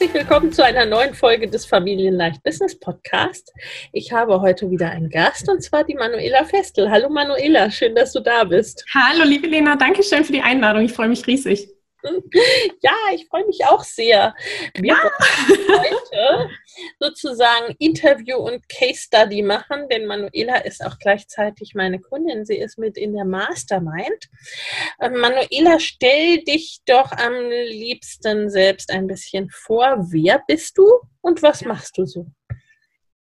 Herzlich willkommen zu einer neuen Folge des Familienleicht Business Podcast. Ich habe heute wieder einen Gast und zwar die Manuela Festel. Hallo Manuela, schön, dass du da bist. Hallo liebe Lena, danke schön für die Einladung. Ich freue mich riesig. Ja, ich freue mich auch sehr. Wir ja. wollen heute sozusagen Interview und Case Study machen, denn Manuela ist auch gleichzeitig meine Kundin. Sie ist mit in der Mastermind. Ähm, Manuela, stell dich doch am liebsten selbst ein bisschen vor. Wer bist du und was machst du so?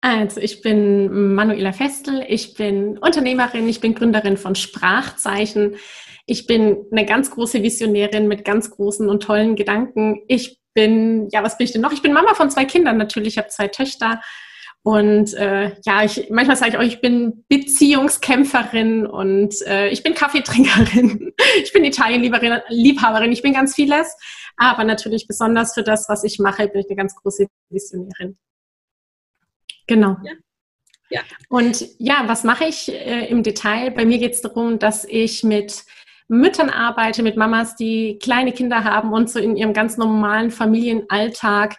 Also ich bin Manuela Festel, ich bin Unternehmerin, ich bin Gründerin von Sprachzeichen. Ich bin eine ganz große Visionärin mit ganz großen und tollen Gedanken. Ich bin, ja, was bin ich denn noch? Ich bin Mama von zwei Kindern natürlich. Ich habe zwei Töchter. Und äh, ja, ich, manchmal sage ich auch, ich bin Beziehungskämpferin und äh, ich bin Kaffeetrinkerin, ich bin Italienliebhaberin, ich bin ganz vieles. Aber natürlich besonders für das, was ich mache, bin ich eine ganz große Visionärin. Genau. Ja. ja. Und ja, was mache ich äh, im Detail? Bei mir geht es darum, dass ich mit Müttern arbeite, mit Mamas, die kleine Kinder haben und so in ihrem ganz normalen Familienalltag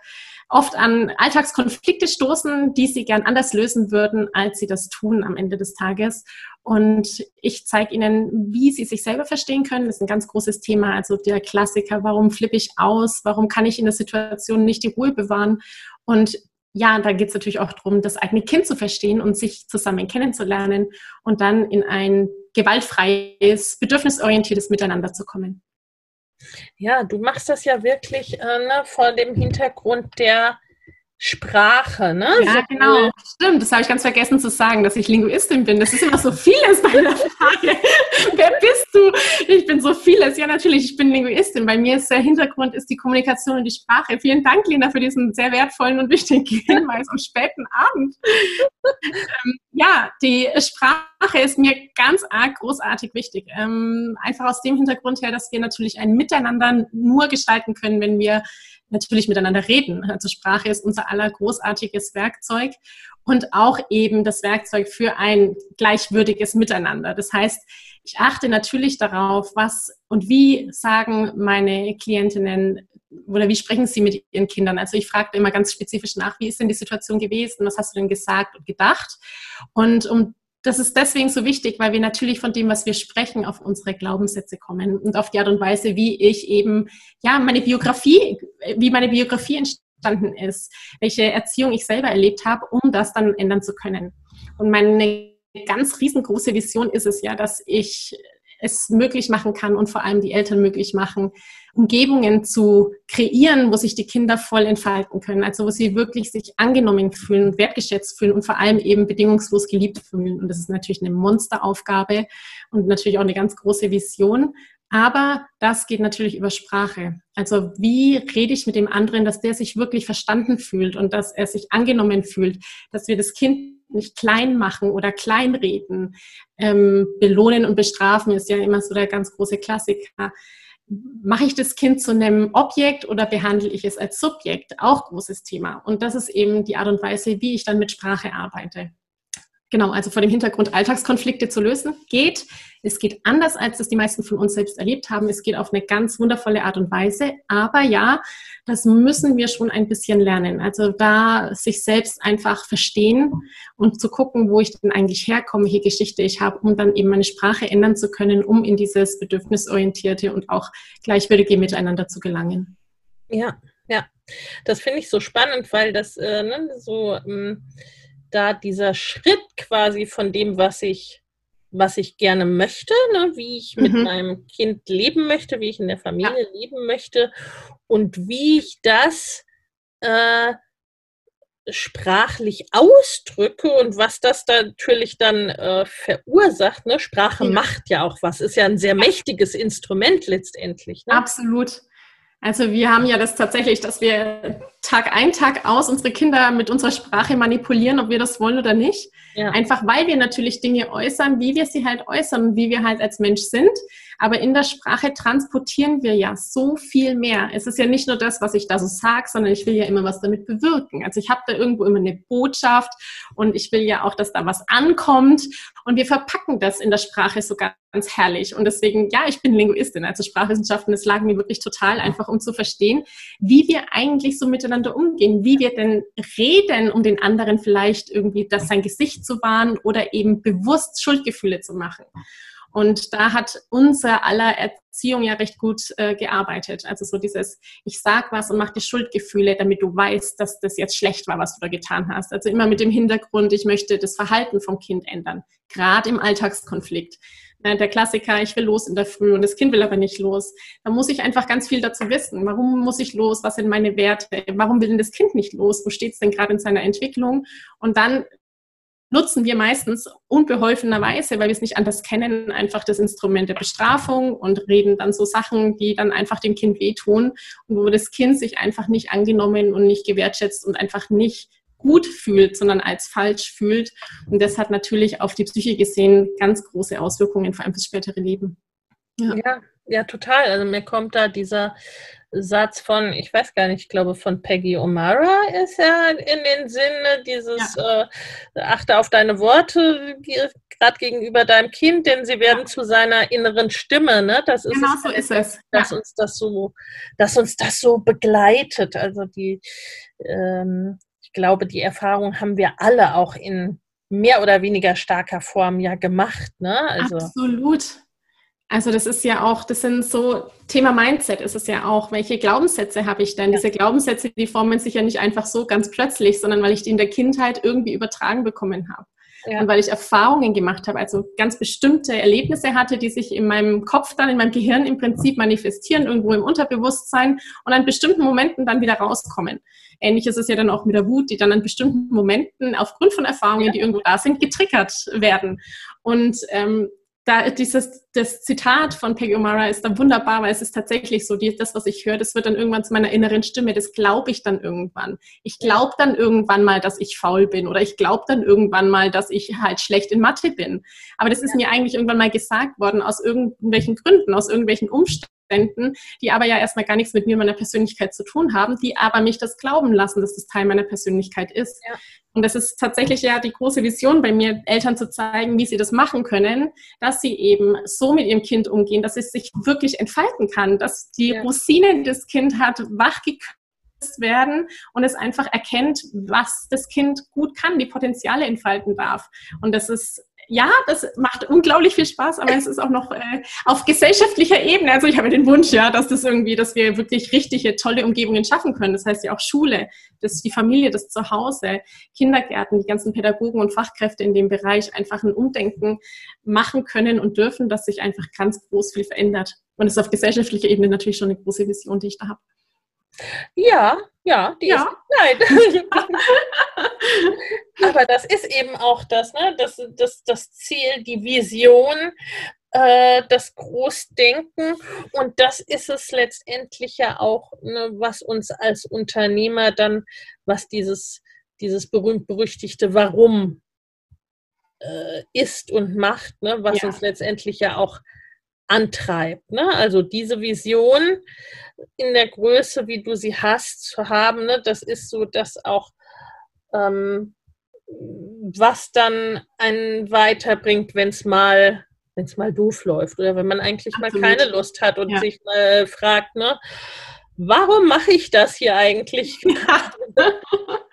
oft an Alltagskonflikte stoßen, die sie gern anders lösen würden, als sie das tun am Ende des Tages. Und ich zeige ihnen, wie sie sich selber verstehen können. Das ist ein ganz großes Thema. Also der Klassiker, warum flippe ich aus? Warum kann ich in der Situation nicht die Ruhe bewahren? Und ja, da geht es natürlich auch darum, das eigene Kind zu verstehen und sich zusammen kennenzulernen und dann in ein gewaltfreies, bedürfnisorientiertes Miteinander zu kommen. Ja, du machst das ja wirklich äh, ne, vor dem Hintergrund der Sprache, ne? Ja, so genau. Stimmt, das habe ich ganz vergessen zu sagen, dass ich Linguistin bin. Das ist immer so vieles bei der Frage. Wer bist du? Ich bin so vieles. Ja, natürlich, ich bin Linguistin. Bei mir ist der Hintergrund ist die Kommunikation und die Sprache. Vielen Dank, Lena, für diesen sehr wertvollen und wichtigen Hinweis am späten Abend. ähm, ja, die Sprache ist mir ganz arg großartig wichtig. Ähm, einfach aus dem Hintergrund her, dass wir natürlich ein Miteinander nur gestalten können, wenn wir natürlich miteinander reden. Also Sprache ist unser aller großartiges Werkzeug und auch eben das Werkzeug für ein gleichwürdiges Miteinander. Das heißt, ich achte natürlich darauf, was und wie sagen meine Klientinnen oder wie sprechen sie mit ihren Kindern. Also ich frage immer ganz spezifisch nach, wie ist denn die Situation gewesen, was hast du denn gesagt und gedacht? Und um das ist deswegen so wichtig, weil wir natürlich von dem, was wir sprechen, auf unsere Glaubenssätze kommen und auf die Art und Weise, wie ich eben, ja, meine Biografie, wie meine Biografie entstanden ist, welche Erziehung ich selber erlebt habe, um das dann ändern zu können. Und meine ganz riesengroße Vision ist es ja, dass ich es möglich machen kann und vor allem die Eltern möglich machen, Umgebungen zu kreieren, wo sich die Kinder voll entfalten können, also wo sie wirklich sich angenommen fühlen, wertgeschätzt fühlen und vor allem eben bedingungslos geliebt fühlen. Und das ist natürlich eine Monsteraufgabe und natürlich auch eine ganz große Vision. Aber das geht natürlich über Sprache. Also wie rede ich mit dem anderen, dass der sich wirklich verstanden fühlt und dass er sich angenommen fühlt, dass wir das Kind nicht klein machen oder kleinreden. Ähm, belohnen und bestrafen ist ja immer so der ganz große Klassiker. Mache ich das Kind zu einem Objekt oder behandle ich es als Subjekt? Auch großes Thema. Und das ist eben die Art und Weise, wie ich dann mit Sprache arbeite. Genau, also vor dem Hintergrund Alltagskonflikte zu lösen geht. Es geht anders, als das die meisten von uns selbst erlebt haben. Es geht auf eine ganz wundervolle Art und Weise. Aber ja, das müssen wir schon ein bisschen lernen. Also da sich selbst einfach verstehen und zu gucken, wo ich denn eigentlich herkomme, welche Geschichte ich habe, um dann eben meine Sprache ändern zu können, um in dieses bedürfnisorientierte und auch gleichwürdige Miteinander zu gelangen. Ja, ja. Das finde ich so spannend, weil das äh, ne, so. Ähm da dieser Schritt quasi von dem, was ich, was ich gerne möchte, ne, wie ich mit mhm. meinem Kind leben möchte, wie ich in der Familie ja. leben möchte und wie ich das äh, sprachlich ausdrücke und was das da natürlich dann äh, verursacht. Ne? Sprache ja. macht ja auch was, ist ja ein sehr mächtiges Instrument letztendlich. Ne? Absolut. Also wir haben ja das tatsächlich, dass wir Tag ein, Tag aus unsere Kinder mit unserer Sprache manipulieren, ob wir das wollen oder nicht. Ja. Einfach weil wir natürlich Dinge äußern, wie wir sie halt äußern, wie wir halt als Mensch sind. Aber in der Sprache transportieren wir ja so viel mehr. Es ist ja nicht nur das, was ich da so sage, sondern ich will ja immer was damit bewirken. Also ich habe da irgendwo immer eine Botschaft und ich will ja auch, dass da was ankommt. Und wir verpacken das in der Sprache so ganz herrlich. Und deswegen, ja, ich bin Linguistin, also Sprachwissenschaften, das lag mir wirklich total einfach, um zu verstehen, wie wir eigentlich so miteinander umgehen, wie wir denn reden, um den anderen vielleicht irgendwie das sein Gesicht zu wahren oder eben bewusst Schuldgefühle zu machen. Und da hat unser aller Erziehung ja recht gut äh, gearbeitet. Also so dieses, ich sag was und mach die Schuldgefühle, damit du weißt, dass das jetzt schlecht war, was du da getan hast. Also immer mit dem Hintergrund, ich möchte das Verhalten vom Kind ändern, gerade im Alltagskonflikt. Der Klassiker, ich will los in der Früh und das Kind will aber nicht los. Da muss ich einfach ganz viel dazu wissen. Warum muss ich los? Was sind meine Werte? Warum will denn das Kind nicht los? Wo steht es denn gerade in seiner Entwicklung? Und dann nutzen wir meistens unbeholfenerweise, weil wir es nicht anders kennen, einfach das Instrument der Bestrafung und reden dann so Sachen, die dann einfach dem Kind wehtun und wo das Kind sich einfach nicht angenommen und nicht gewertschätzt und einfach nicht gut fühlt, sondern als falsch fühlt. Und das hat natürlich auf die Psyche gesehen ganz große Auswirkungen, vor allem fürs spätere Leben. Ja. ja, ja, total. Also mir kommt da dieser Satz von, ich weiß gar nicht, ich glaube von Peggy O'Mara ist ja in den Sinne dieses ja. äh, achte auf deine Worte gerade gegenüber deinem Kind, denn sie werden ja. zu seiner inneren Stimme. Ne? Das ist genau es, so ist es. Dass uns das so, dass uns das so begleitet. Also die, ähm, ich glaube, die Erfahrung haben wir alle auch in mehr oder weniger starker Form ja gemacht. Ne? Also, Absolut. Also das ist ja auch, das sind so, Thema Mindset ist es ja auch. Welche Glaubenssätze habe ich denn? Ja. Diese Glaubenssätze, die formen sich ja nicht einfach so ganz plötzlich, sondern weil ich die in der Kindheit irgendwie übertragen bekommen habe. Ja. Und weil ich Erfahrungen gemacht habe, also ganz bestimmte Erlebnisse hatte, die sich in meinem Kopf dann, in meinem Gehirn im Prinzip manifestieren, irgendwo im Unterbewusstsein und an bestimmten Momenten dann wieder rauskommen. Ähnlich ist es ja dann auch mit der Wut, die dann an bestimmten Momenten aufgrund von Erfahrungen, ja. die irgendwo da sind, getriggert werden. Und ähm, da dieses das Zitat von Peggy O'Mara ist dann wunderbar, weil es ist tatsächlich so, die, das, was ich höre, das wird dann irgendwann zu meiner inneren Stimme. Das glaube ich dann irgendwann. Ich glaube dann irgendwann mal, dass ich faul bin oder ich glaube dann irgendwann mal, dass ich halt schlecht in Mathe bin. Aber das ist mir eigentlich irgendwann mal gesagt worden aus irgendwelchen Gründen, aus irgendwelchen Umständen die aber ja erstmal gar nichts mit mir, meiner Persönlichkeit zu tun haben, die aber mich das glauben lassen, dass das Teil meiner Persönlichkeit ist. Ja. Und das ist tatsächlich ja die große Vision bei mir, Eltern zu zeigen, wie sie das machen können, dass sie eben so mit ihrem Kind umgehen, dass es sich wirklich entfalten kann, dass die ja. Rosinen, die das Kind hat, wachgeküsst werden und es einfach erkennt, was das Kind gut kann, die Potenziale entfalten darf. Und das ist ja, das macht unglaublich viel Spaß, aber es ist auch noch äh, auf gesellschaftlicher Ebene. Also ich habe den Wunsch, ja, dass das irgendwie, dass wir wirklich richtige, tolle Umgebungen schaffen können. Das heißt ja auch Schule, das die Familie, das Zuhause, Kindergärten, die ganzen Pädagogen und Fachkräfte in dem Bereich einfach ein Umdenken machen können und dürfen, dass sich einfach ganz groß viel verändert. Und es ist auf gesellschaftlicher Ebene natürlich schon eine große Vision, die ich da habe. Ja, ja, die ja. ist. Nein. Aber das ist eben auch das, ne? das, das, das Ziel, die Vision, äh, das Großdenken. Und das ist es letztendlich ja auch, ne, was uns als Unternehmer dann, was dieses, dieses berühmt-berüchtigte Warum äh, ist und macht, ne? was ja. uns letztendlich ja auch antreibt. Ne? Also diese Vision in der Größe, wie du sie hast, zu haben, ne? das ist so, dass auch ähm, was dann einen weiterbringt, wenn es mal wenn es mal doof läuft oder wenn man eigentlich Absolut. mal keine Lust hat und ja. sich mal fragt, ne, warum mache ich das hier eigentlich?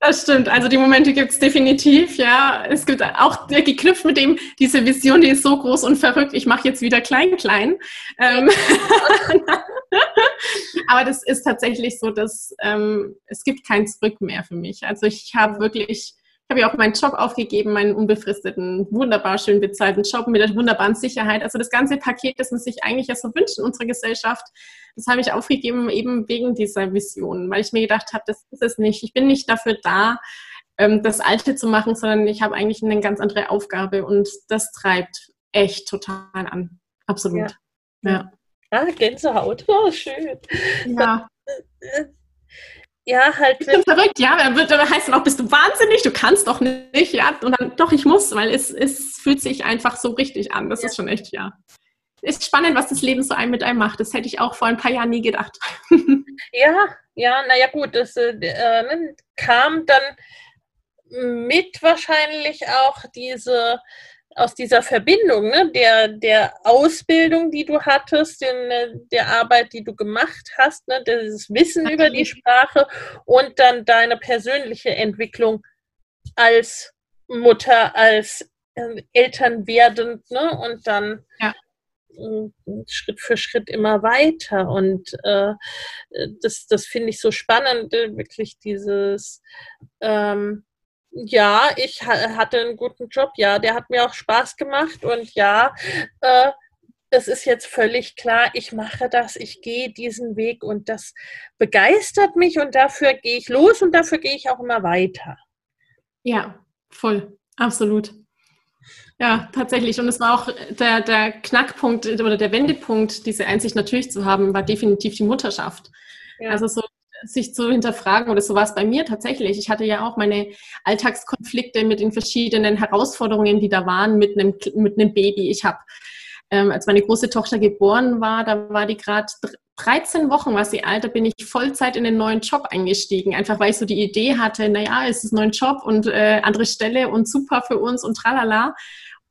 Das stimmt. Also die Momente gibt es definitiv, ja. Es gibt auch geknüpft mit dem, diese Vision, die ist so groß und verrückt, ich mache jetzt wieder klein, klein. Ähm Aber das ist tatsächlich so, dass ähm, es gibt kein Zurück mehr für mich. Also ich habe wirklich habe ja auch meinen Job aufgegeben, meinen unbefristeten, wunderbar schön bezahlten Job mit der wunderbaren Sicherheit. Also das ganze Paket, das man sich eigentlich ja so wünscht in unserer Gesellschaft, das habe ich aufgegeben eben wegen dieser Vision, weil ich mir gedacht habe, das ist es nicht. Ich bin nicht dafür da, ähm, das Alte zu machen, sondern ich habe eigentlich eine ganz andere Aufgabe und das treibt echt total an. Absolut. Ja. ja. Ah, Gänsehaut. Oh, schön. Ja. Ja, halt. Ich bin verrückt, ja. Dann, wird, dann heißt dann auch, bist du wahnsinnig, du kannst doch nicht, ja. Und dann, doch, ich muss, weil es, es fühlt sich einfach so richtig an. Das ja. ist schon echt, ja. Ist spannend, was das Leben so einem mit einem macht. Das hätte ich auch vor ein paar Jahren nie gedacht. ja, ja, naja, gut, das äh, ne, kam dann mit wahrscheinlich auch diese aus dieser Verbindung ne, der, der Ausbildung, die du hattest, den, äh, der Arbeit, die du gemacht hast, ne, dieses Wissen okay. über die Sprache und dann deine persönliche Entwicklung als Mutter, als äh, Eltern werdend ne, und dann ja. Schritt für Schritt immer weiter. Und äh, das, das finde ich so spannend, äh, wirklich dieses ähm, ja, ich hatte einen guten Job, ja, der hat mir auch Spaß gemacht und ja, äh, es ist jetzt völlig klar, ich mache das, ich gehe diesen Weg und das begeistert mich und dafür gehe ich los und dafür gehe ich auch immer weiter. Ja, voll, absolut. Ja, tatsächlich. Und es war auch der, der Knackpunkt oder der Wendepunkt, diese Einsicht natürlich zu haben, war definitiv die Mutterschaft. Ja. Also so sich zu hinterfragen oder so war es bei mir tatsächlich. Ich hatte ja auch meine Alltagskonflikte mit den verschiedenen Herausforderungen, die da waren mit einem, mit einem Baby. Ich habe, ähm, als meine große Tochter geboren war, da war die gerade 13 Wochen war sie alt, da bin ich Vollzeit in den neuen Job eingestiegen, einfach weil ich so die Idee hatte, naja, es ist ein neuer Job und äh, andere Stelle und super für uns und tralala.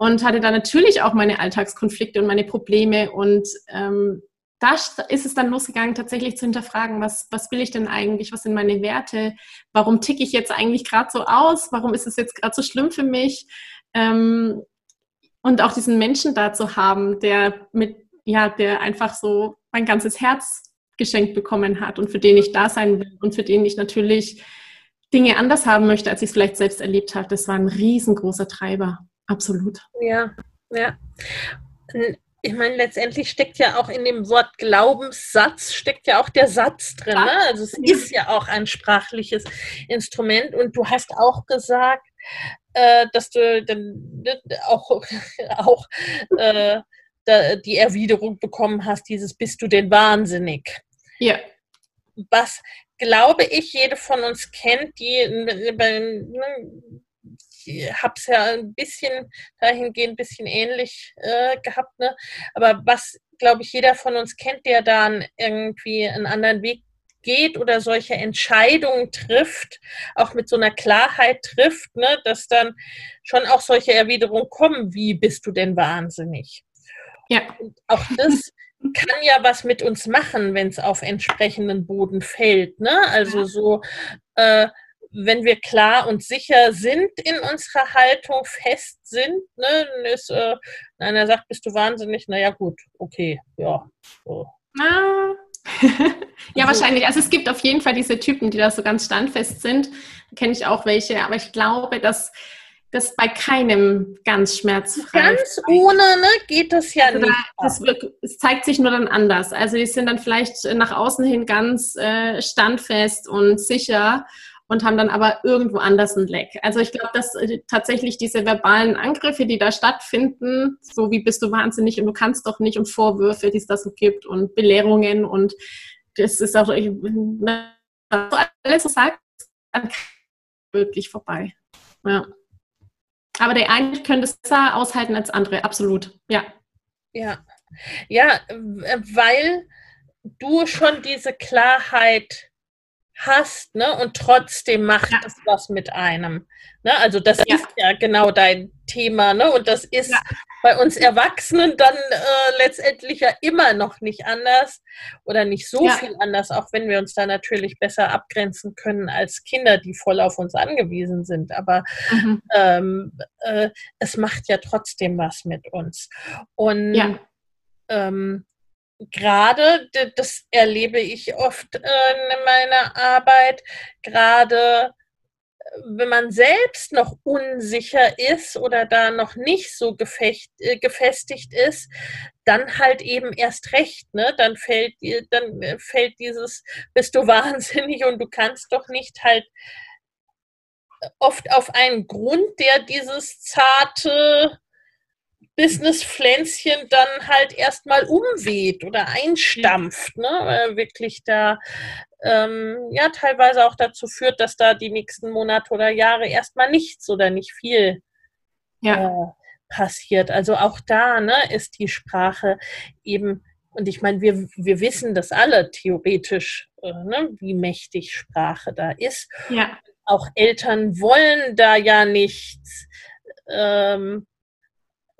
Und hatte da natürlich auch meine Alltagskonflikte und meine Probleme und ähm, da ist es dann losgegangen, tatsächlich zu hinterfragen, was, was will ich denn eigentlich, was sind meine Werte, warum ticke ich jetzt eigentlich gerade so aus, warum ist es jetzt gerade so schlimm für mich? Ähm, und auch diesen Menschen da zu haben, der mit, ja, der einfach so mein ganzes Herz geschenkt bekommen hat und für den ich da sein will und für den ich natürlich Dinge anders haben möchte, als ich es vielleicht selbst erlebt habe. Das war ein riesengroßer Treiber, absolut. Ja, ja ich meine, letztendlich steckt ja auch in dem Wort Glaubenssatz, steckt ja auch der Satz drin. Ne? Also es ist ja auch ein sprachliches Instrument. Und du hast auch gesagt, äh, dass du dann ne, auch, auch äh, die Erwiderung bekommen hast, dieses bist du denn wahnsinnig? Ja. Was glaube ich, jede von uns kennt, die habe es ja ein bisschen dahingehend ein bisschen ähnlich äh, gehabt, ne? Aber was, glaube ich, jeder von uns kennt, der dann irgendwie einen anderen Weg geht oder solche Entscheidungen trifft, auch mit so einer Klarheit trifft, ne, dass dann schon auch solche Erwiderungen kommen, wie bist du denn wahnsinnig? Ja. Und auch das kann ja was mit uns machen, wenn es auf entsprechenden Boden fällt. Ne? Also so, äh, wenn wir klar und sicher sind in unserer Haltung, fest sind, ne, ist, äh, einer sagt, bist du wahnsinnig, naja gut, okay, ja. So. Ah. ja, wahrscheinlich. Also es gibt auf jeden Fall diese Typen, die da so ganz standfest sind. Kenne ich auch welche, aber ich glaube, dass das bei keinem ganz schmerzfrei. Ganz ohne ne, geht das ja also nicht. Da, das wird, es zeigt sich nur dann anders. Also die sind dann vielleicht nach außen hin ganz äh, standfest und sicher und haben dann aber irgendwo anders ein Leck. Also ich glaube, dass äh, tatsächlich diese verbalen Angriffe, die da stattfinden, so wie bist du wahnsinnig und du kannst doch nicht und Vorwürfe, die es da so gibt und Belehrungen und das ist auch ne, alles so sagt, wirklich vorbei. Ja. Aber der eine könnte es besser aushalten als andere, absolut. Ja. Ja. Ja, weil du schon diese Klarheit hast, ne? Und trotzdem macht ja. das was mit einem. Ne? Also das ja. ist ja genau dein Thema, ne? Und das ist ja. bei uns Erwachsenen dann äh, letztendlich ja immer noch nicht anders oder nicht so viel anders, auch wenn wir uns da natürlich besser abgrenzen können als Kinder, die voll auf uns angewiesen sind. Aber mhm. ähm, äh, es macht ja trotzdem was mit uns. Und ähm, gerade, das erlebe ich oft äh, in meiner Arbeit, gerade äh, wenn man selbst noch unsicher ist oder da noch nicht so gefecht, äh, gefestigt ist, dann halt eben erst recht, ne? Dann fällt dann fällt dieses, bist du wahnsinnig und du kannst doch nicht halt oft auf einen Grund, der dieses zarte Business-Pflänzchen dann halt erstmal umweht oder einstampft, ne? Äh, wirklich da ähm, ja teilweise auch dazu führt, dass da die nächsten Monate oder Jahre erstmal nichts oder nicht viel ja. äh, passiert. Also auch da ne, ist die Sprache eben, und ich meine, wir, wir wissen das alle theoretisch, äh, ne, wie mächtig Sprache da ist. Ja. Auch Eltern wollen da ja nichts. Ähm,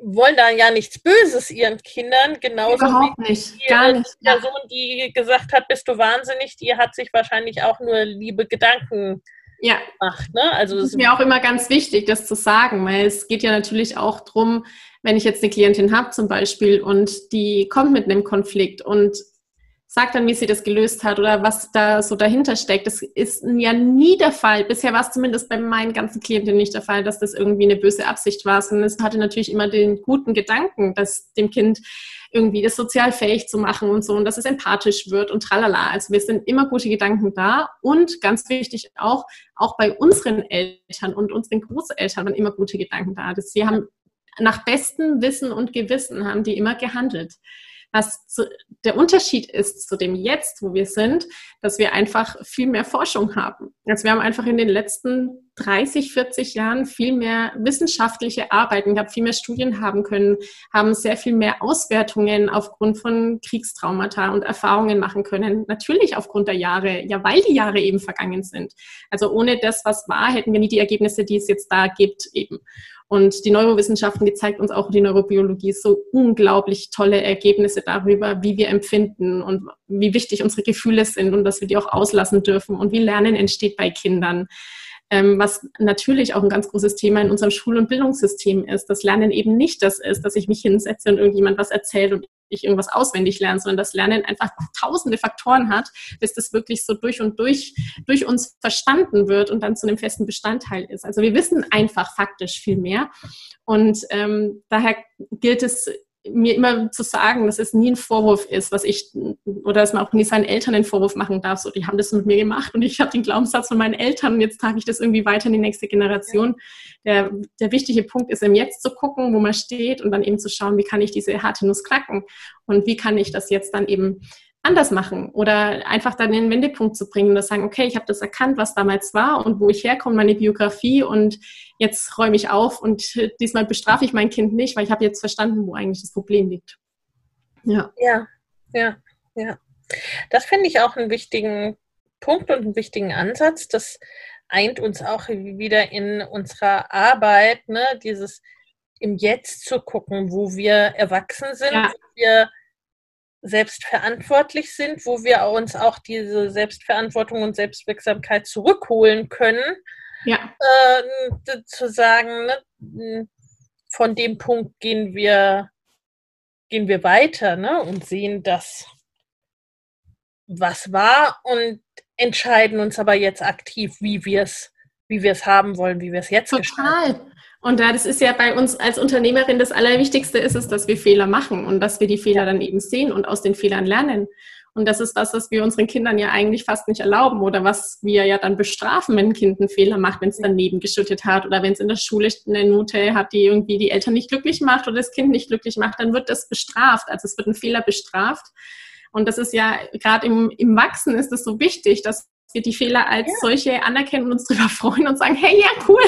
wollen da ja nichts Böses ihren Kindern, genauso Überhaupt wie nicht, gar nicht. Die Person, die gesagt hat, bist du wahnsinnig, die hat sich wahrscheinlich auch nur liebe Gedanken ja. gemacht. Ne? Also das ist mir auch immer ganz wichtig, das zu sagen, weil es geht ja natürlich auch darum, wenn ich jetzt eine Klientin habe zum Beispiel und die kommt mit einem Konflikt und sagt dann, wie sie das gelöst hat oder was da so dahinter steckt. Das ist ja nie der Fall. Bisher war es zumindest bei meinen ganzen Klienten nicht der Fall, dass das irgendwie eine böse Absicht war, sondern es hatte natürlich immer den guten Gedanken, dass dem Kind irgendwie das sozial fähig zu machen und so und dass es empathisch wird und tralala. Also wir sind immer gute Gedanken da und ganz wichtig auch, auch bei unseren Eltern und unseren Großeltern waren immer gute Gedanken da. Das, sie haben nach bestem Wissen und Gewissen haben die immer gehandelt. Was zu, der Unterschied ist zu dem Jetzt, wo wir sind, dass wir einfach viel mehr Forschung haben. Also wir haben einfach in den letzten 30, 40 Jahren viel mehr wissenschaftliche Arbeiten gehabt, viel mehr Studien haben können, haben sehr viel mehr Auswertungen aufgrund von Kriegstraumata und Erfahrungen machen können. Natürlich aufgrund der Jahre, ja, weil die Jahre eben vergangen sind. Also ohne das, was war, hätten wir nie die Ergebnisse, die es jetzt da gibt, eben. Und die Neurowissenschaften, die zeigt uns auch die Neurobiologie so unglaublich tolle Ergebnisse darüber, wie wir empfinden und wie wichtig unsere Gefühle sind und dass wir die auch auslassen dürfen und wie Lernen entsteht bei Kindern. Ähm, was natürlich auch ein ganz großes Thema in unserem Schul- und Bildungssystem ist, dass Lernen eben nicht das ist, dass ich mich hinsetze und irgendjemand was erzählt und ich irgendwas auswendig lerne, sondern das Lernen einfach tausende Faktoren hat, bis das wirklich so durch und durch durch uns verstanden wird und dann zu einem festen Bestandteil ist. Also wir wissen einfach faktisch viel mehr und ähm, daher gilt es mir immer zu sagen, dass es nie ein Vorwurf ist, was ich, oder dass man auch nie seinen Eltern einen Vorwurf machen darf, so, die haben das mit mir gemacht und ich habe den Glaubenssatz von meinen Eltern und jetzt trage ich das irgendwie weiter in die nächste Generation. Der, der wichtige Punkt ist, im Jetzt zu gucken, wo man steht und dann eben zu schauen, wie kann ich diese harte Nuss knacken und wie kann ich das jetzt dann eben anders machen oder einfach dann den Wendepunkt zu bringen und sagen, okay, ich habe das erkannt, was damals war und wo ich herkomme, meine Biografie und jetzt räume ich auf und diesmal bestrafe ich mein Kind nicht, weil ich habe jetzt verstanden, wo eigentlich das Problem liegt. Ja, ja, ja. ja. Das finde ich auch einen wichtigen Punkt und einen wichtigen Ansatz. Das eint uns auch wieder in unserer Arbeit, ne? dieses im Jetzt zu gucken, wo wir erwachsen sind, ja. wo wir selbstverantwortlich sind, wo wir uns auch diese Selbstverantwortung und Selbstwirksamkeit zurückholen können. Ja. Äh, zu sagen, ne, von dem Punkt gehen wir, gehen wir weiter ne, und sehen das, was war und entscheiden uns aber jetzt aktiv, wie wir es wie wir es haben wollen, wie wir es jetzt Total. Und da das ist ja bei uns als Unternehmerin das Allerwichtigste ist es, dass wir Fehler machen und dass wir die Fehler dann eben sehen und aus den Fehlern lernen. Und das ist was, was wir unseren Kindern ja eigentlich fast nicht erlauben oder was wir ja dann bestrafen, wenn ein Kind einen Fehler macht, wenn es daneben geschüttet hat oder wenn es in der Schule eine Note hat, die irgendwie die Eltern nicht glücklich macht oder das Kind nicht glücklich macht, dann wird das bestraft. Also es wird ein Fehler bestraft. Und das ist ja, gerade im, im Wachsen ist es so wichtig, dass wir die Fehler als ja. solche anerkennen und uns darüber freuen und sagen, hey, ja, cool,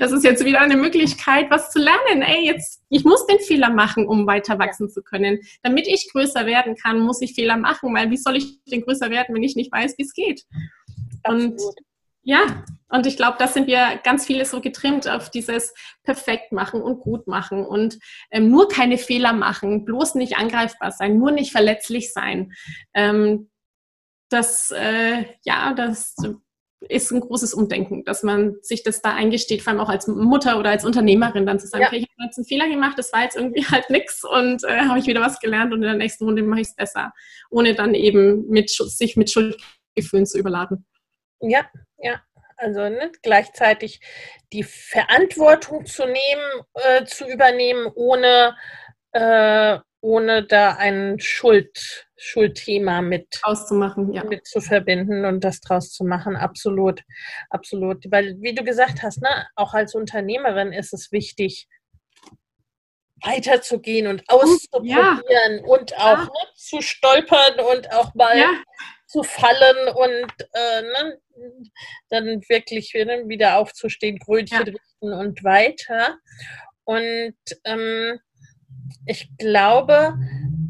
das ist jetzt wieder eine Möglichkeit, was zu lernen. Ey, jetzt, ich muss den Fehler machen, um weiter wachsen ja. zu können. Damit ich größer werden kann, muss ich Fehler machen, weil wie soll ich denn größer werden, wenn ich nicht weiß, wie es geht? Absolut. Und ja, und ich glaube, da sind wir ganz viele so getrimmt auf dieses perfekt machen und gut machen und ähm, nur keine Fehler machen, bloß nicht angreifbar sein, nur nicht verletzlich sein. Ähm, das, äh, ja, das ist ein großes Umdenken, dass man sich das da eingesteht, vor allem auch als Mutter oder als Unternehmerin, dann zu sagen, ja. okay, ich habe jetzt einen Fehler gemacht, das war jetzt irgendwie halt nichts und äh, habe ich wieder was gelernt und in der nächsten Runde mache ich es besser, ohne dann eben mit, sich mit Schuldgefühlen zu überladen. Ja, ja. Also ne, gleichzeitig die Verantwortung zu nehmen, äh, zu übernehmen, ohne, äh, ohne da ein Schuld, Schuldthema mit auszumachen, ja. mit zu verbinden und das draus zu machen. Absolut, absolut. Weil, wie du gesagt hast, ne, auch als Unternehmerin ist es wichtig, weiterzugehen und auszuprobieren ja. und auch ja. ne, zu stolpern und auch mal ja. zu fallen und äh, ne, dann wirklich wieder aufzustehen, Brötchen richten und weiter. Und ähm, ich glaube,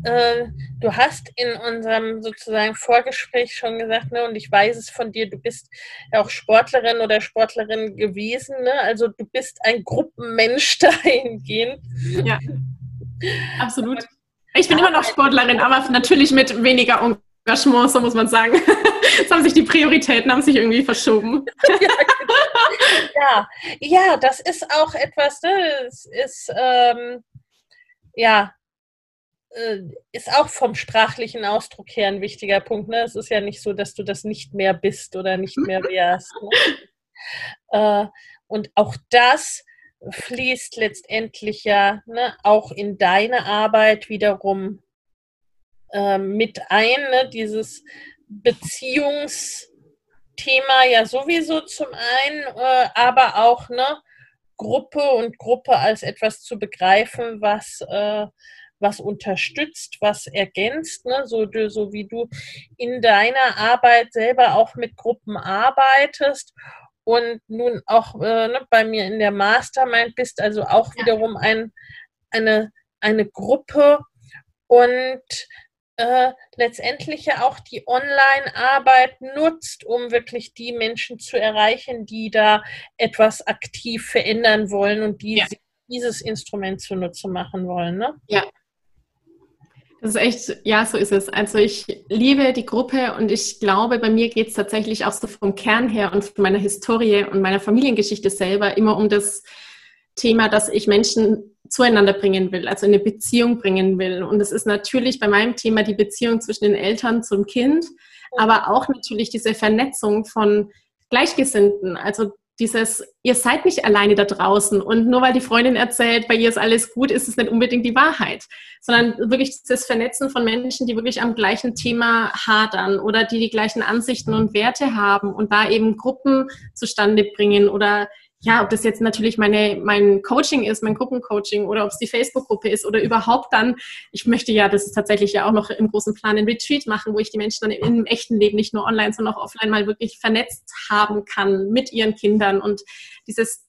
äh, du hast in unserem sozusagen Vorgespräch schon gesagt, ne, und ich weiß es von dir, du bist ja auch Sportlerin oder Sportlerin gewesen, ne? also du bist ein Gruppenmensch dahingehend. Ja, absolut. Ich bin immer noch Sportlerin, aber natürlich mit weniger Engagement, so muss man sagen. Jetzt haben sich die Prioritäten haben sich irgendwie verschoben. ja, ja, das ist auch etwas, ne? es ist ähm, ja äh, ist auch vom sprachlichen Ausdruck her ein wichtiger Punkt. Ne? Es ist ja nicht so, dass du das nicht mehr bist oder nicht mehr wärst. Ne? äh, und auch das fließt letztendlich ja ne, auch in deine Arbeit wiederum äh, mit ein. Ne? Dieses Beziehungsthema ja sowieso zum einen, äh, aber auch ne, Gruppe und Gruppe als etwas zu begreifen, was äh, was unterstützt, was ergänzt, ne? so, so wie du in deiner Arbeit selber auch mit Gruppen arbeitest und nun auch äh, ne, bei mir in der Mastermind bist, also auch wiederum ein, eine, eine Gruppe und äh, letztendlich ja auch die Online-Arbeit nutzt, um wirklich die Menschen zu erreichen, die da etwas aktiv verändern wollen und die ja. dieses Instrument zunutze machen wollen. Ne? Ja, das ist echt, ja, so ist es. Also ich liebe die Gruppe und ich glaube, bei mir geht es tatsächlich auch so vom Kern her und von meiner Historie und meiner Familiengeschichte selber immer um das Thema, dass ich Menschen zueinander bringen will, also in eine Beziehung bringen will. Und es ist natürlich bei meinem Thema die Beziehung zwischen den Eltern zum Kind, aber auch natürlich diese Vernetzung von Gleichgesinnten, also dieses, ihr seid nicht alleine da draußen und nur weil die Freundin erzählt, bei ihr ist alles gut, ist es nicht unbedingt die Wahrheit, sondern wirklich das Vernetzen von Menschen, die wirklich am gleichen Thema hadern oder die die gleichen Ansichten und Werte haben und da eben Gruppen zustande bringen oder ja, ob das jetzt natürlich meine, mein Coaching ist, mein Gruppencoaching oder ob es die Facebook-Gruppe ist oder überhaupt dann, ich möchte ja, das ist tatsächlich ja auch noch im großen Plan ein Retreat machen, wo ich die Menschen dann im echten Leben, nicht nur online, sondern auch offline mal wirklich vernetzt haben kann mit ihren Kindern und dieses,